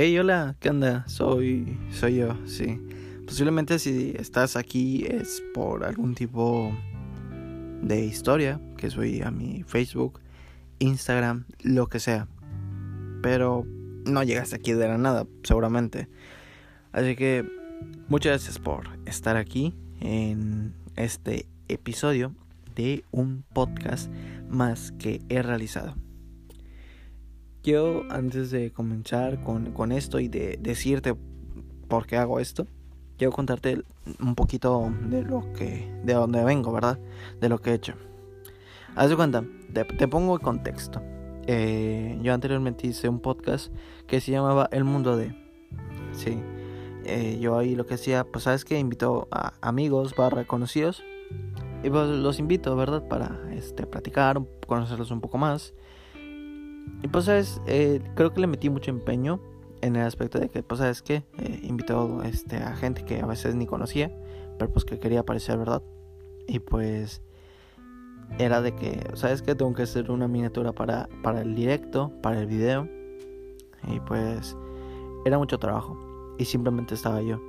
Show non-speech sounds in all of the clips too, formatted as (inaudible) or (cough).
Hey, hola, ¿qué onda? Soy, soy yo, sí. Posiblemente si estás aquí es por algún tipo de historia que soy a mi Facebook, Instagram, lo que sea. Pero no llegaste aquí de la nada, seguramente. Así que muchas gracias por estar aquí en este episodio de un podcast más que he realizado. Yo antes de comenzar con, esto y de decirte por qué hago esto, quiero contarte un poquito de lo que, de dónde vengo, ¿verdad? De lo que he hecho. Haz de cuenta, te, pongo el contexto. Eh, yo anteriormente hice un podcast que se llamaba El Mundo de. Sí. Eh, yo ahí lo que hacía, pues sabes que invito a amigos barra conocidos. Y pues los invito, ¿verdad? Para este, platicar, conocerlos un poco más. Y pues sabes, eh, creo que le metí mucho empeño en el aspecto de que, pues sabes que eh, invitó este, a gente que a veces ni conocía, pero pues que quería aparecer, ¿verdad? Y pues era de que, ¿sabes que Tengo que hacer una miniatura para, para el directo, para el video. Y pues era mucho trabajo. Y simplemente estaba yo.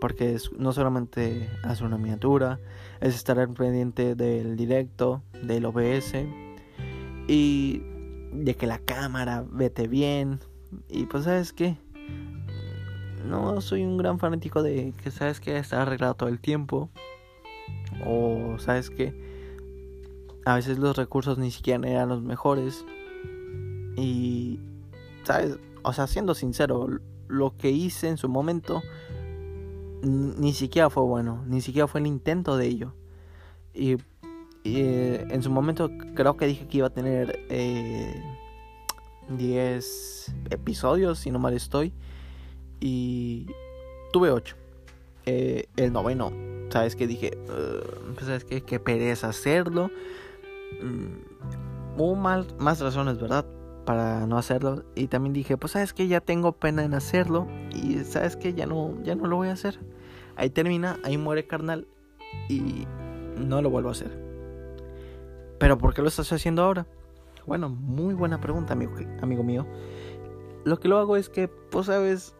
Porque no solamente hacer una miniatura, es estar pendiente del directo, del OBS. Y de que la cámara vete bien. Y pues, ¿sabes qué? No soy un gran fanático de que, ¿sabes que Está arreglado todo el tiempo. O, ¿sabes que A veces los recursos ni siquiera eran los mejores. Y, ¿sabes? O sea, siendo sincero, lo que hice en su momento ni siquiera fue bueno, ni siquiera fue el intento de ello. Y eh, en su momento creo que dije que iba a tener 10 eh, episodios, si no mal estoy. Y tuve 8. Eh, el noveno, ¿sabes qué? Dije, pues, ¿sabes qué? Qué pereza hacerlo. Mm, mal, más razones, ¿verdad? Para no hacerlo. Y también dije, pues, ¿sabes qué? Ya tengo pena en hacerlo. Y ¿sabes qué? Ya no, ya no lo voy a hacer. Ahí termina, ahí muere carnal. Y no lo vuelvo a hacer. Pero ¿por qué lo estás haciendo ahora? Bueno, muy buena pregunta, amigo, amigo mío. Lo que lo hago es que, pues, sabes,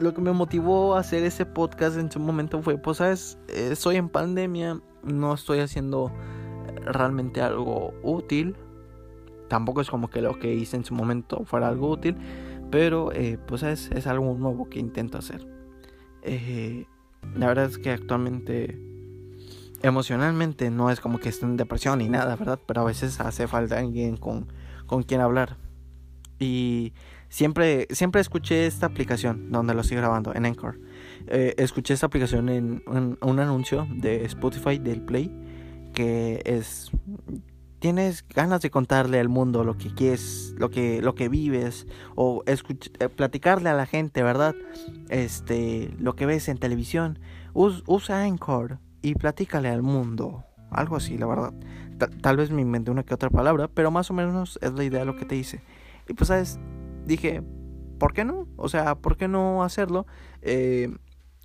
lo que me motivó a hacer ese podcast en su momento fue, pues, sabes, estoy en pandemia, no estoy haciendo realmente algo útil. Tampoco es como que lo que hice en su momento fuera algo útil, pero, eh, pues, es, es algo nuevo que intento hacer. Eh, la verdad es que actualmente emocionalmente no es como que esté en depresión ni nada, ¿verdad? Pero a veces hace falta alguien con, con quien hablar. Y siempre, siempre escuché esta aplicación donde lo estoy grabando, en Anchor. Eh, escuché esta aplicación en, un anuncio de Spotify del Play que es tienes ganas de contarle al mundo lo que quieres, lo que, lo que vives, o eh, platicarle a la gente, ¿verdad? Este, lo que ves en televisión. usa Anchor y platícale al mundo. Algo así, la verdad. tal vez me inventé una que otra palabra, pero más o menos es la idea de lo que te hice. Y pues, ¿sabes? Dije, ¿por qué no? O sea, ¿por qué no hacerlo? Eh,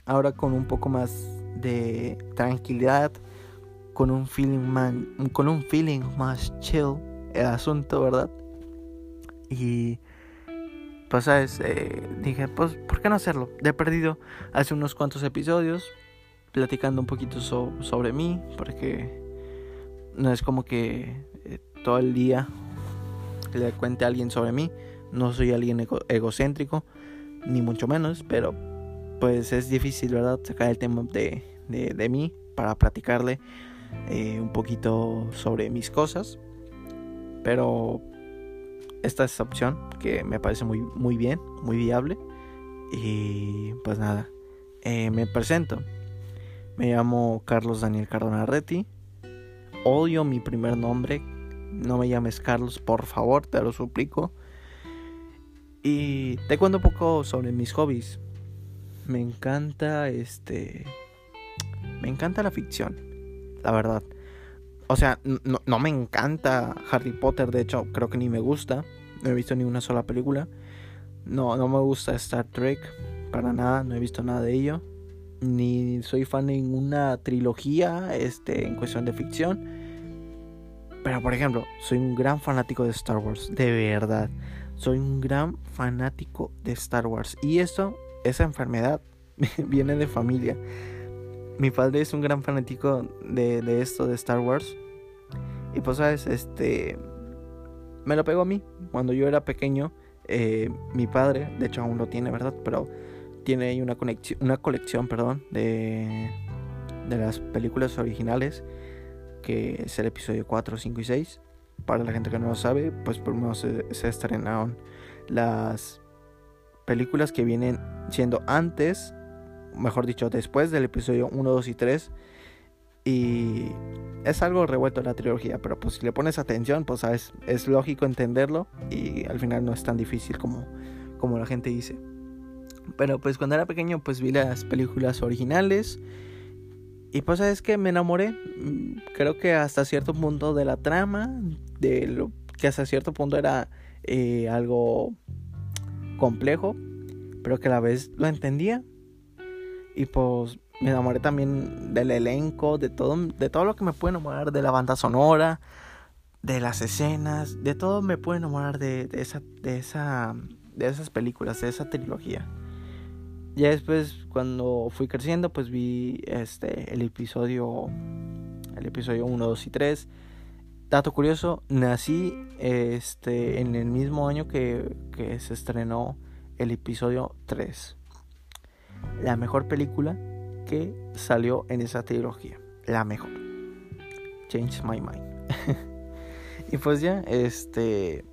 ahora con un poco más de tranquilidad, con un feeling man, con un feeling más chill el asunto, ¿verdad? Y pues sabes, eh, dije, pues, ¿por qué no hacerlo? De perdido hace unos cuantos episodios, platicando un poquito sobre mí, porque no es como que eh, todo el día le cuente a alguien sobre mí. No soy alguien egocéntrico, ni mucho menos, pero pues es difícil, ¿verdad? Sacar el tema de, de, mí para platicarle eh, un poquito sobre mis cosas. Pero esta es opción que me parece muy, muy bien, muy viable. Y pues nada, eh, me presento. Me llamo Carlos Daniel Cardona Retti. Odio mi primer nombre. No me llames Carlos, por favor, te lo suplico. Y te cuento un poco sobre mis hobbies. Me encanta este. Me encanta la ficción, la verdad. O sea, no, no, me encanta Harry Potter, de hecho, creo que ni me gusta. No he visto ni una sola película. No, no me gusta Star Trek, para nada, no he visto nada de ello ni soy fan de ninguna trilogía este, en cuestión de ficción. Pero por ejemplo, soy un gran fanático de Star Wars, de verdad. soy un gran fanático de Star Wars. Y esto, esa enfermedad, (laughs) viene de familia. Mi padre es un gran fanático de, esto, de Star Wars. Y pues, sabes, este. Me lo pegó a mí. Cuando yo era pequeño, eh, mi padre, de hecho aún lo tiene, ¿verdad? Pero tiene ahí una, una colección, perdón, de, de las películas originales. Que es el episodio 4, 5 y 6 para la gente que no lo sabe, pues primero se, se estrenaron las películas que vienen siendo antes, mejor dicho, después del episodio 1, 2 y 3. Y es algo revuelto en la trilogía, pero pues si le pones atención, pues sabes, es lógico entenderlo y al final no es tan difícil como, como la gente dice. Pero pues cuando era pequeño pues vi las películas originales y pues es que me enamoré, mm, creo que hasta cierto punto de la trama, de lo que hasta cierto punto era eh, algo complejo, pero que a la vez lo entendía. Y pues me enamoré también del elenco, de todo, de todo lo que me puede enamorar, de la banda sonora, de las escenas, de todo me puede enamorar de, de, esa, de, esa, de esas películas, de esa trilogía. Ya después, cuando fui creciendo, pues vi este el episodio. El episodio 1, 2 y 3. Dato curioso, nací este, en el mismo año que, que se estrenó el episodio 3. La mejor película que salió en esa trilogía. La mejor. Change my mind. (laughs) y pues ya, este.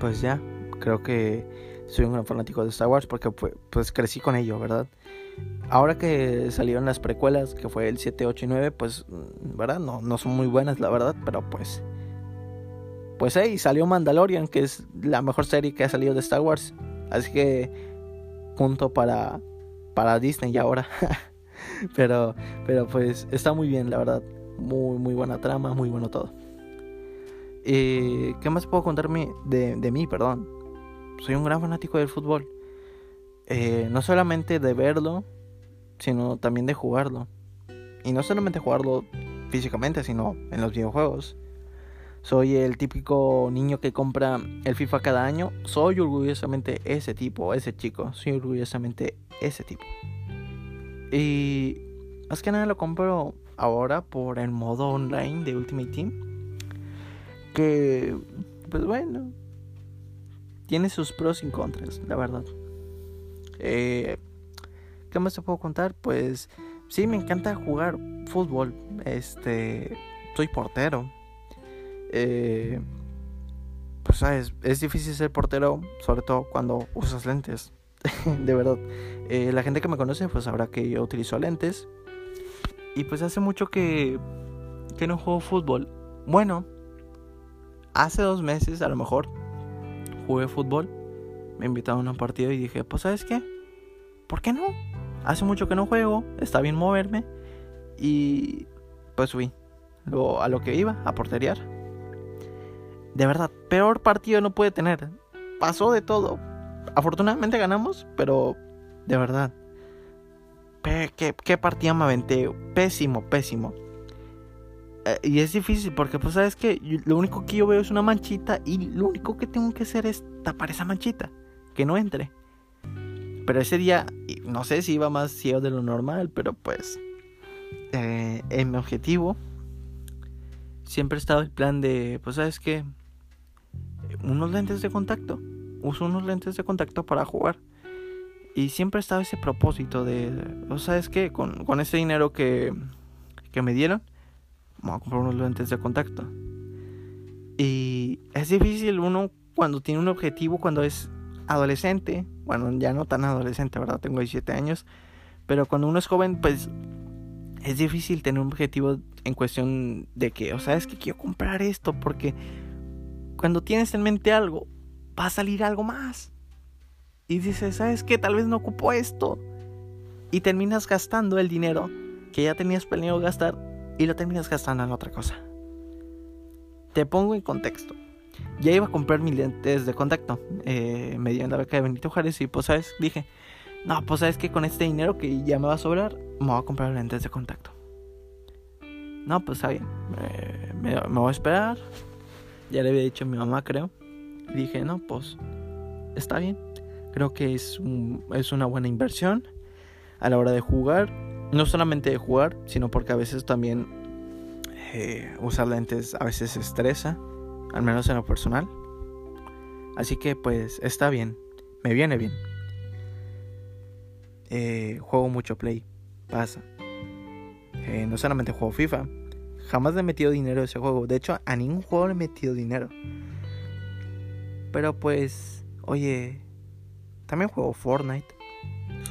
Pues ya, creo que soy un gran fanático de Star Wars porque pues crecí con ello, ¿verdad? Ahora que salieron las precuelas, que fue el 7, 8 y 9, pues, ¿verdad? No, no son muy buenas, la verdad, pero pues... Pues hey, salió Mandalorian, que es la mejor serie que ha salido de Star Wars. Así que punto para, para Disney ahora. (laughs) pero, pero pues está muy bien, la verdad. Muy, muy buena trama, muy bueno todo. Eh, ¿Qué más puedo contarme de, de mí, perdón? Soy un gran fanático del fútbol. Eh, no solamente de verlo, sino también de jugarlo. Y no solamente jugarlo físicamente, sino en los videojuegos. Soy el típico niño que compra el FIFA cada año. Soy orgullosamente ese tipo, ese chico. Soy orgullosamente ese tipo. Y más que nada lo compro ahora por el modo online de Ultimate Team. Que, pues bueno, tiene sus pros y contras, la verdad. Eh, ¿Qué más te puedo contar? Pues sí, me encanta jugar fútbol. Este, soy portero. Eh, pues sabes, es difícil ser portero, sobre todo cuando usas lentes. (laughs) de verdad. Eh, la gente que me conoce, pues sabrá que yo utilizo lentes. Y pues hace mucho que, que no juego fútbol. Bueno, hace dos meses a lo mejor jugué fútbol, me invitaron a un partido y dije, pues sabes qué, ¿por qué no? Hace mucho que no juego, está bien moverme y pues fui lo, a lo que iba, a porteriar. De verdad, peor partido no puede tener. Pasó de todo. Afortunadamente ganamos, pero de verdad. ¿Qué, qué partida me aventé? Pésimo, pésimo. Eh, y es difícil porque, pues, sabes que lo único que yo veo es una manchita y lo único que tengo que hacer es tapar esa manchita, que no entre. Pero ese día, no sé si iba más ciego de lo normal, pero pues, eh, en mi objetivo, siempre ha estado el plan de, pues, sabes que, unos lentes de contacto. Uso unos lentes de contacto para jugar. Y siempre ha estado ese propósito de, pues, ¿sabes qué? Con, con ese dinero que, que me dieron vamos a comprar unos lentes de contacto. Y es difícil uno cuando tiene un objetivo, cuando es adolescente, bueno, ya no tan adolescente, ¿verdad? Tengo 17 años, pero cuando uno es joven, pues es difícil tener un objetivo en cuestión de que, o sea, es que quiero comprar esto, porque cuando tienes en mente algo, va a salir algo más. Y dices, ¿sabes qué? Tal vez no ocupo esto. Y terminas gastando el dinero que ya tenías planeado gastar y lo terminas gastando en otra cosa. Te pongo en contexto. Ya iba a comprar mis lentes de contacto. Eh, me dieron la beca de Benito Juárez y pues sabes, dije, no, pues sabes que con este dinero que ya me va a sobrar, me voy a comprar lentes de contacto. No, pues está bien. me, voy a esperar. Ya le había dicho a mi mamá, creo. Y dije, no, pues está bien. Creo que es, es una buena inversión a la hora de jugar. No solamente de jugar, sino porque a veces también eh, usar lentes a veces estresa, al menos en lo personal. Así que pues está bien, me viene bien. Eh, juego mucho Play, pasa. Eh, no solamente juego FIFA, jamás le he metido dinero a ese juego. De hecho, a ningún juego le he metido dinero. Pero pues, oye, también juego Fortnite.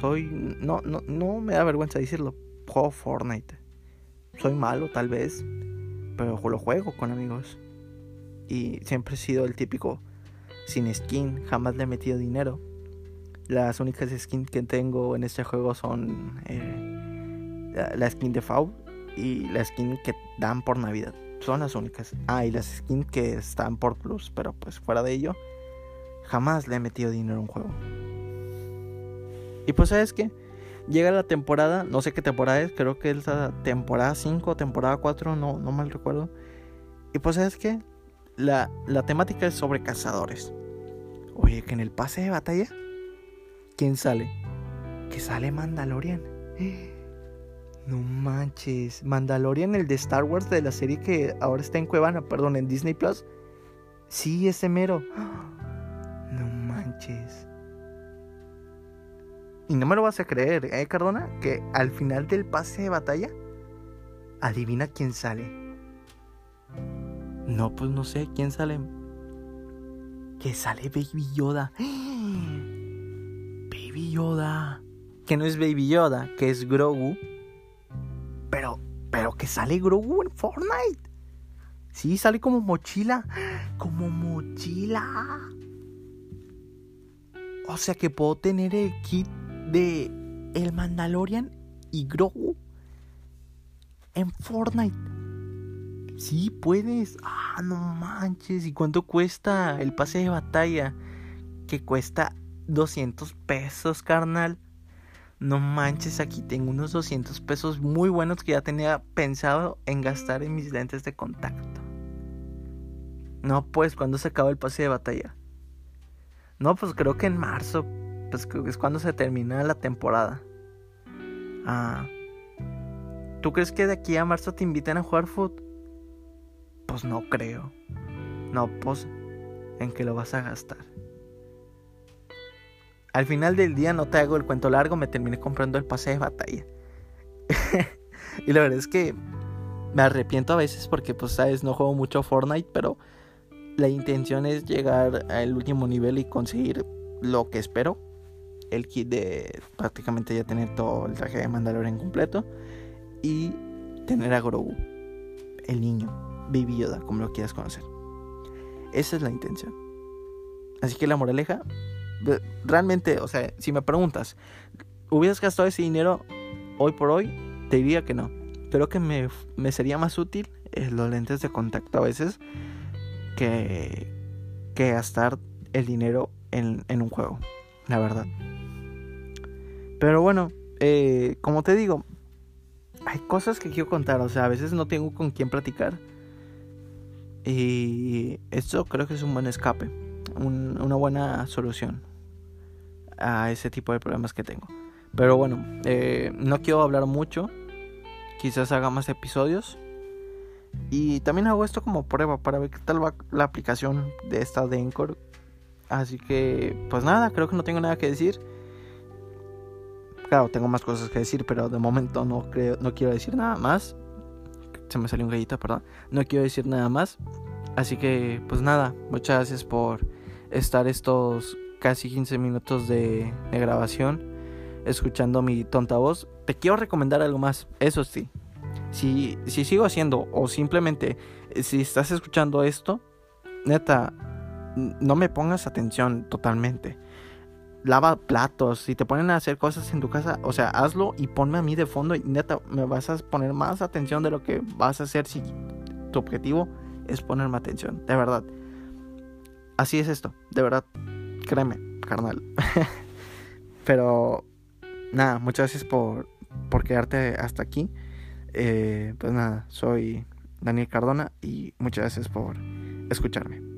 Soy, no, no, no me da vergüenza decirlo, juego Fortnite. Soy malo tal vez, pero lo juego con amigos. Y siempre he sido el típico sin skin, jamás le he metido dinero. Las únicas skins que tengo en este juego son eh, la, skin de FAU y la skin que dan por Navidad. Son las únicas. Ah, y las skins que están por Plus, pero pues fuera de ello, jamás le he metido dinero a un juego. Y pues sabes que llega la temporada, no sé qué temporada es, creo que es la temporada 5, temporada 4, no, no mal recuerdo. Y pues sabes que la, la temática es sobre cazadores. Oye, que en el pase de batalla, ¿quién sale? Que sale Mandalorian. (gasps) No manches. Mandalorian, el de Star Wars de la serie que ahora está en Cuevana, perdón, en Disney Plus. Sí, ese mero. (gasps) No manches. Y no me lo vas a creer, ¿eh, Cardona? Que al final del pase de batalla, adivina quién sale. No, pues no sé, ¿quién sale? Que sale Baby Yoda. (gasps) Baby Yoda. Que no es Baby Yoda, que es Grogu. Pero, pero que sale Grogu en Fortnite. Sí, sale como mochila. (gasps) Como mochila. O sea que puedo tener el kit de El Mandalorian y Grogu en Fortnite. Sí, puedes. Ah, no manches. ¿Y cuánto cuesta el pase de batalla? Que cuesta 200 pesos, carnal. No manches, aquí tengo unos 200 pesos muy buenos que ya tenía pensado en gastar en mis lentes de contacto. No, pues, ¿cuándo se acaba el pase de batalla? No, pues creo que en marzo. Pues es cuando se termina la temporada. Ah. ¿Tú crees que de aquí a marzo te inviten a jugar fútbol? Pues no creo. No, pues, ¿en qué lo vas a gastar? Al final del día, no te hago el cuento largo, me terminé comprando el pase de batalla. (laughs) y la verdad es que me arrepiento a veces porque, pues, sabes, no juego mucho Fortnite, pero la intención es llegar al último nivel y conseguir lo que espero. El kit de prácticamente ya tener todo el traje de Mandalorian completo. Y tener a Grogu, el niño. Baby como lo quieras conocer. Esa es la intención. Así que la moraleja, realmente, o sea, si me preguntas, ¿hubieras gastado ese dinero hoy por hoy? Te diría que no. Creo que me, sería más útil eh, los lentes de contacto a veces que, que gastar el dinero en, en un juego, la verdad. Pero bueno, eh, como te digo, hay cosas que quiero contar, o sea, a veces no tengo con quién platicar. Y esto creo que es un buen escape, una buena solución a ese tipo de problemas que tengo. Pero bueno, eh, no quiero hablar mucho, quizás haga más episodios. Y también hago esto como prueba para ver qué tal va la aplicación de esta de Encore. Así que, pues nada, creo que no tengo nada que decir. Claro, tengo más cosas que decir, pero de momento no, creo, no quiero decir nada más se me salió un gallito, perdón. No quiero decir nada más. Así que, pues nada, muchas gracias por estar estos casi 15 minutos de, grabación escuchando mi tonta voz. Te quiero recomendar algo más, eso sí. Si, si sigo haciendo o simplemente si estás escuchando esto, neta, no me pongas atención totalmente lava platos, si te ponen a hacer cosas en tu casa, o sea, hazlo y ponme a mí de fondo y neta, me vas a poner más atención de lo que vas a hacer si tu objetivo es ponerme atención, de verdad. Así es esto, de verdad, créeme, carnal. (laughs) Pero nada, muchas gracias por, por quedarte hasta aquí. Eh, pues nada, soy Daniel Cardona y muchas gracias por escucharme.